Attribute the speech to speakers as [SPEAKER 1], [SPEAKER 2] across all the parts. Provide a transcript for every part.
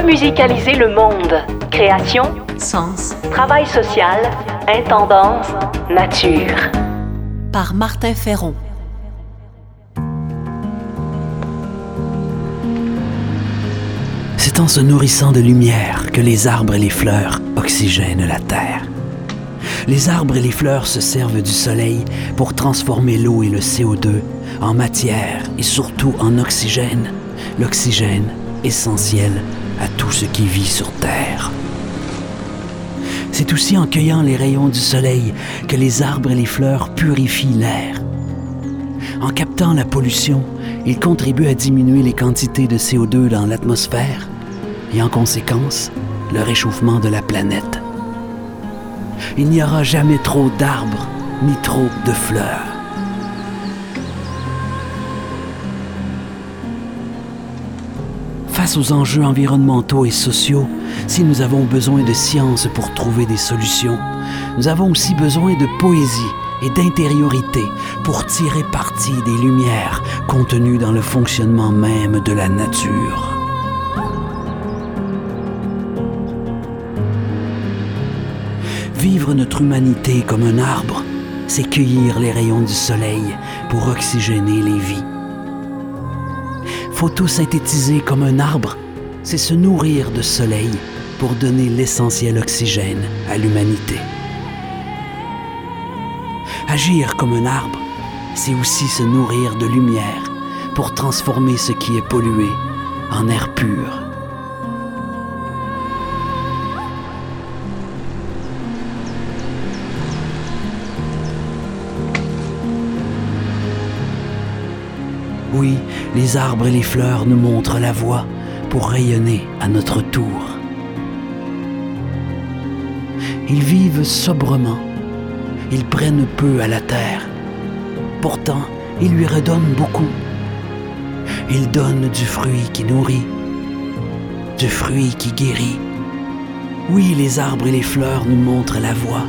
[SPEAKER 1] Remusicaliser le monde. Création,
[SPEAKER 2] Sens.
[SPEAKER 1] travail social, intendance, nature. Par Martin Ferron.
[SPEAKER 3] C'est en se nourrissant de lumière que les arbres et les fleurs oxygènent la Terre. Les arbres et les fleurs se servent du soleil pour transformer l'eau et le CO2 en matière et surtout en oxygène, l'oxygène essentiel à tout ce qui vit sur Terre. C'est aussi en cueillant les rayons du soleil que les arbres et les fleurs purifient l'air. En captant la pollution, ils contribuent à diminuer les quantités de CO2 dans l'atmosphère et en conséquence, le réchauffement de la planète. Il n'y aura jamais trop d'arbres ni trop de fleurs. Face aux enjeux environnementaux et sociaux, si nous avons besoin de science pour trouver des solutions, nous avons aussi besoin de poésie et d'intériorité pour tirer parti des lumières contenues dans le fonctionnement même de la nature. Vivre notre humanité comme un arbre, c'est cueillir les rayons du soleil pour oxygéner les vies. Photosynthétiser comme un arbre, c'est se nourrir de soleil pour donner l'essentiel oxygène à l'humanité. Agir comme un arbre, c'est aussi se nourrir de lumière pour transformer ce qui est pollué en air pur. Oui, les arbres et les fleurs nous montrent la voie pour rayonner à notre tour. Ils vivent sobrement, ils prennent peu à la terre. Pourtant, ils lui redonnent beaucoup. Ils donnent du fruit qui nourrit, du fruit qui guérit. Oui, les arbres et les fleurs nous montrent la voie.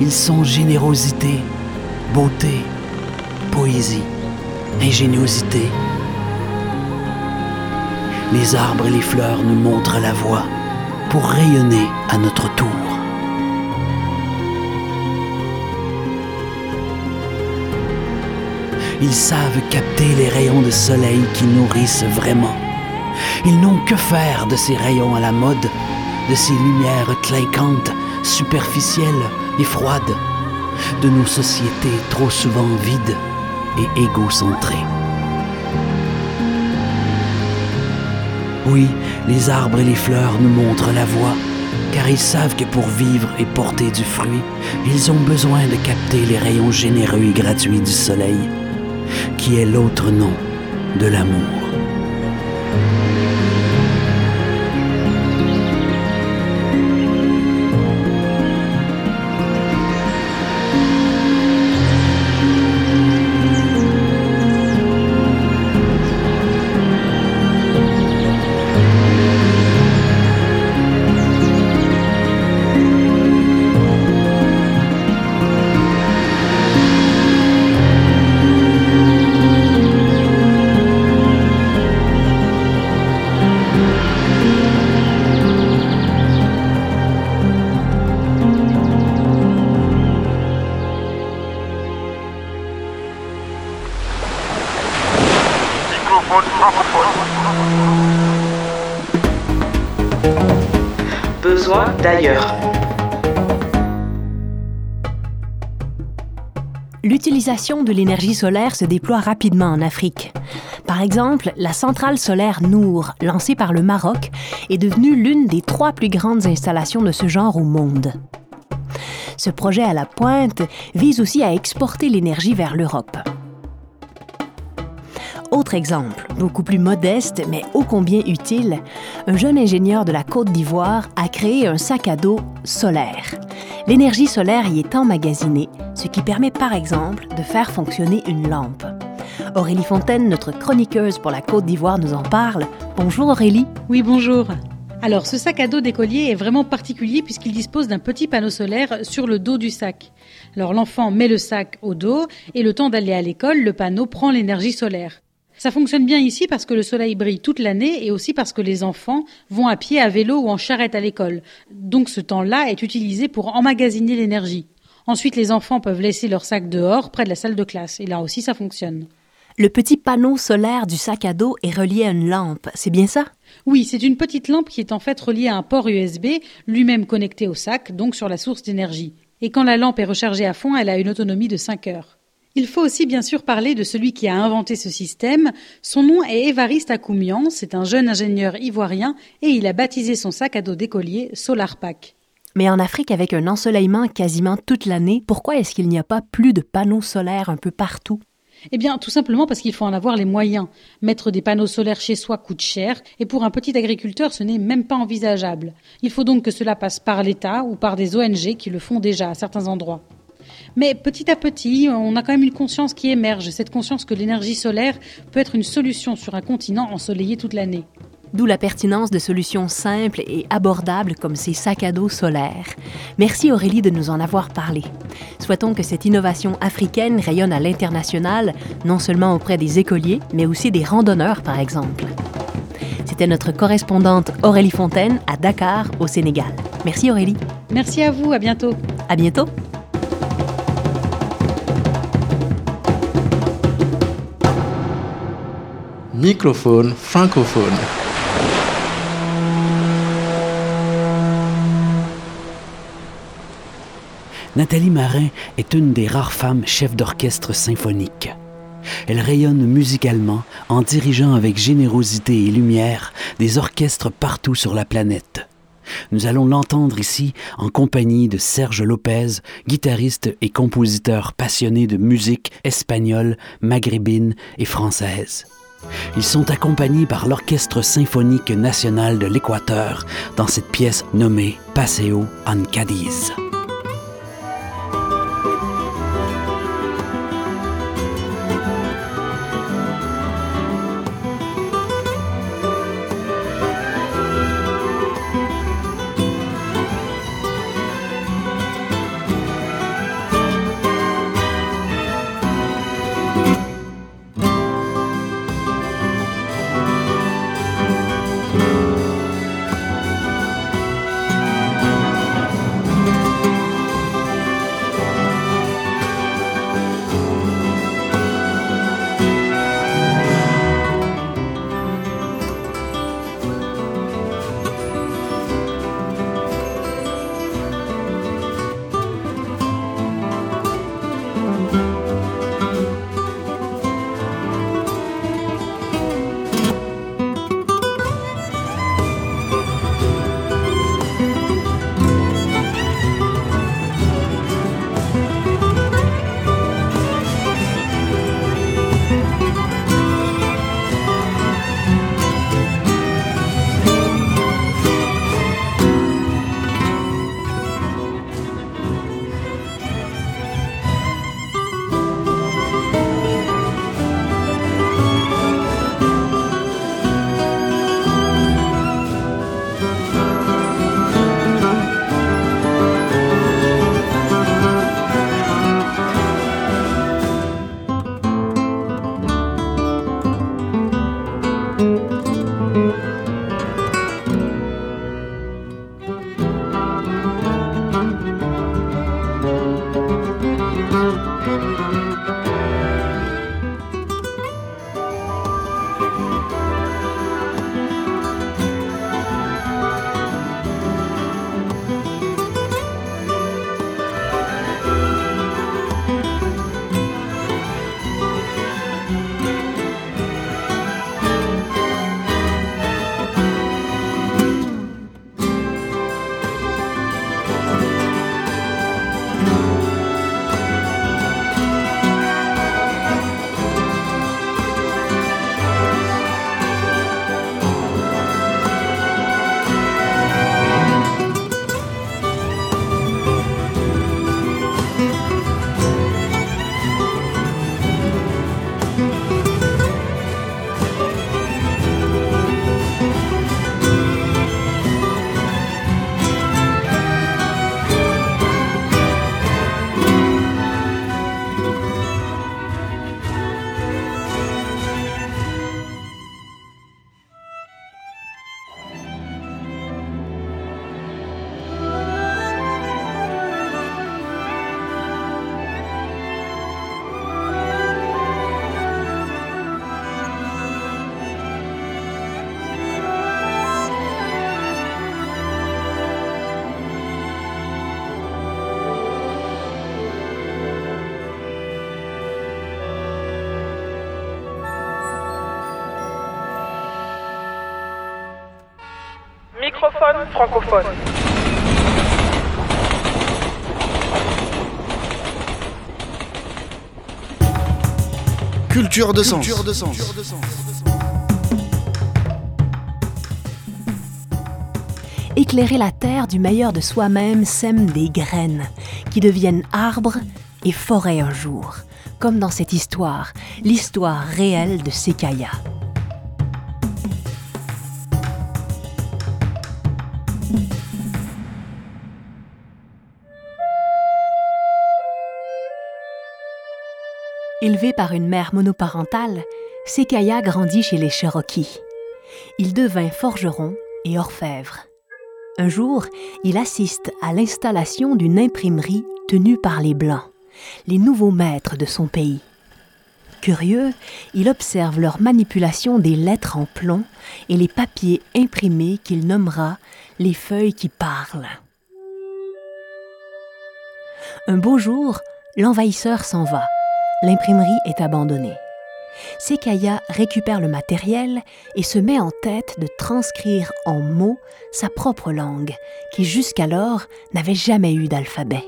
[SPEAKER 3] Ils sont générosité, beauté, poésie ingéniosité. Les arbres et les fleurs nous montrent la voie pour rayonner à notre tour. Ils savent capter les rayons de soleil qui nourrissent vraiment. Ils n'ont que faire de ces rayons à la mode, de ces lumières clinquantes, superficielles et froides, de nos sociétés trop souvent vides égocentré. Oui, les arbres et les fleurs nous montrent la voie, car ils savent que pour vivre et porter du fruit, ils ont besoin de capter les rayons généreux et gratuits du soleil, qui est l'autre nom de l'amour.
[SPEAKER 4] D'ailleurs.
[SPEAKER 1] L'utilisation de l'énergie solaire se déploie rapidement en Afrique. Par exemple, la centrale solaire Nour, lancée par le Maroc, est devenue l'une des trois plus grandes installations de ce genre au monde. Ce projet à la pointe vise aussi à exporter l'énergie vers l'Europe. Autre exemple, beaucoup plus modeste mais ô combien utile, un jeune ingénieur de la Côte d'Ivoire a créé un sac à dos solaire. L'énergie solaire y est emmagasinée, ce qui permet par exemple de faire fonctionner une lampe. Aurélie Fontaine, notre chroniqueuse pour la Côte d'Ivoire, nous en parle. Bonjour Aurélie.
[SPEAKER 4] Oui, bonjour. Alors, ce sac à dos d'écolier est vraiment particulier puisqu'il dispose d'un petit panneau solaire sur le dos du sac. Alors, l'enfant met le sac au dos et le temps d'aller à l'école, le panneau prend l'énergie solaire. Ça fonctionne bien ici parce que le soleil brille toute l'année et aussi parce que les enfants vont à pied, à vélo ou en charrette à l'école. Donc ce temps-là est utilisé pour emmagasiner l'énergie. Ensuite, les enfants peuvent laisser leur sac dehors, près de la salle de classe. Et là aussi, ça fonctionne.
[SPEAKER 1] Le petit panneau solaire du sac à dos est relié à une lampe, c'est bien ça?
[SPEAKER 4] Oui, c'est une petite lampe qui est en fait reliée à un port USB, lui-même connecté au sac, donc sur la source d'énergie. Et quand la lampe est rechargée à fond, elle a une autonomie de 5 heures. Il faut aussi bien sûr parler de celui qui a inventé ce système. Son nom est Évariste Akoumian, c'est un jeune ingénieur ivoirien et il a baptisé son sac à dos d'écolier SolarPack.
[SPEAKER 1] Mais en Afrique, avec un ensoleillement quasiment toute l'année, pourquoi est-ce qu'il n'y a pas plus de panneaux solaires un peu partout?
[SPEAKER 4] Eh bien, tout simplement parce qu'il faut en avoir les moyens. Mettre des panneaux solaires chez soi coûte cher, et pour un petit agriculteur, ce n'est même pas envisageable. Il faut donc que cela passe par l'État ou par des ONG qui le font déjà à certains endroits. Mais petit à petit, on a quand même une conscience qui émerge, cette conscience que l'énergie solaire peut être une solution sur un continent ensoleillé toute l'année.
[SPEAKER 1] D'où la pertinence de solutions simples et abordables comme ces sacs à dos solaires. Merci Aurélie de nous en avoir parlé. Souhaitons que cette innovation africaine rayonne à l'international, non seulement auprès des écoliers, mais aussi des randonneurs par exemple. C'était notre correspondante Aurélie Fontaine à Dakar, au Sénégal. Merci Aurélie.
[SPEAKER 4] Merci à vous, à bientôt.
[SPEAKER 1] À bientôt.
[SPEAKER 5] Microphone francophone.
[SPEAKER 3] Nathalie Marin est une des rares femmes chefs d'orchestre symphonique. Elle rayonne musicalement en dirigeant avec générosité et lumière des orchestres partout sur la planète. Nous allons l'entendre ici en compagnie de Serge Lopez, guitariste et compositeur passionné de musique espagnole, maghrébine et française. Ils sont accompagnés par l'Orchestre symphonique national de l'Équateur dans cette pièce nommée Paseo en Cadiz.
[SPEAKER 6] Microphone francophone.
[SPEAKER 7] Culture de sens.
[SPEAKER 1] Éclairer la terre du meilleur de soi-même sème des graines qui deviennent arbres et forêts un jour, comme dans cette histoire, l'histoire réelle de Sekaya. Élevé par une mère monoparentale, Sekaya grandit chez les Cherokees. Il devint forgeron et orfèvre. Un jour, il assiste à l'installation d'une imprimerie tenue par les Blancs, les nouveaux maîtres de son pays. Curieux, il observe leur manipulation des lettres en plomb et les papiers imprimés qu'il nommera les feuilles qui parlent. Un beau jour, l'envahisseur s'en va l'imprimerie est abandonnée. Sekaya récupère le matériel et se met en tête de transcrire en mots sa propre langue, qui jusqu'alors n'avait jamais eu d'alphabet.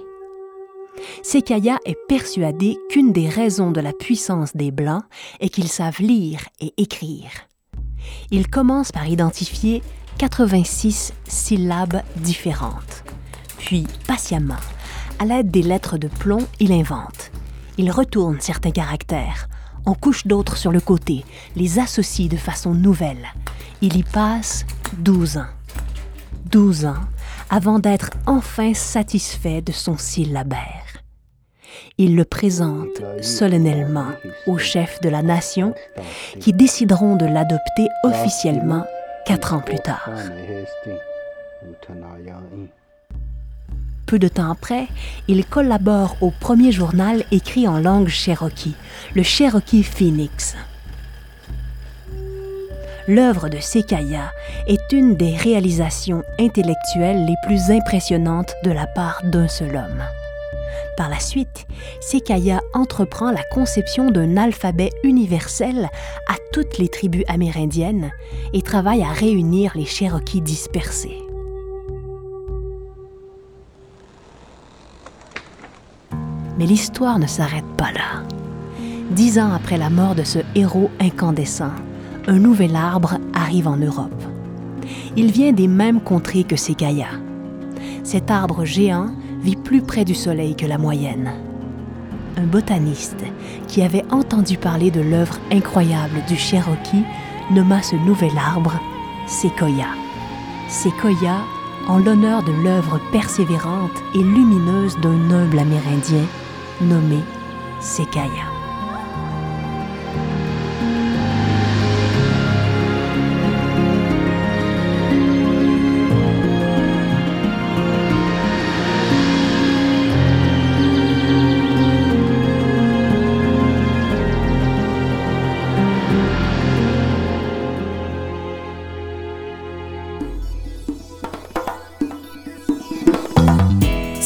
[SPEAKER 1] Sekaya est persuadé qu'une des raisons de la puissance des Blancs est qu'ils savent lire et écrire. Il commence par identifier 86 syllabes différentes. Puis, patiemment, à l'aide des lettres de plomb, il invente il retourne certains caractères, en couche d'autres sur le côté, les associe de façon nouvelle. Il y passe 12 ans. 12 ans avant d'être enfin satisfait de son syllabaire. Il le présente solennellement aux chefs de la nation qui décideront de l'adopter officiellement quatre ans plus tard. Peu de temps après, il collabore au premier journal écrit en langue cherokee, le Cherokee Phoenix. L'œuvre de Sekaya est une des réalisations intellectuelles les plus impressionnantes de la part d'un seul homme. Par la suite, Sekaya entreprend la conception d'un alphabet universel à toutes les tribus amérindiennes et travaille à réunir les Cherokees dispersés. Mais l'histoire ne s'arrête pas là. Dix ans après la mort de ce héros incandescent, un nouvel arbre arrive en Europe. Il vient des mêmes contrées que Sekaya. Cet arbre géant vit plus près du soleil que la moyenne. Un botaniste qui avait entendu parler de l'œuvre incroyable du Cherokee nomma ce nouvel arbre Sequoia. Sequoia en l'honneur de l'œuvre persévérante et lumineuse d'un noble Amérindien nommé Sekaya.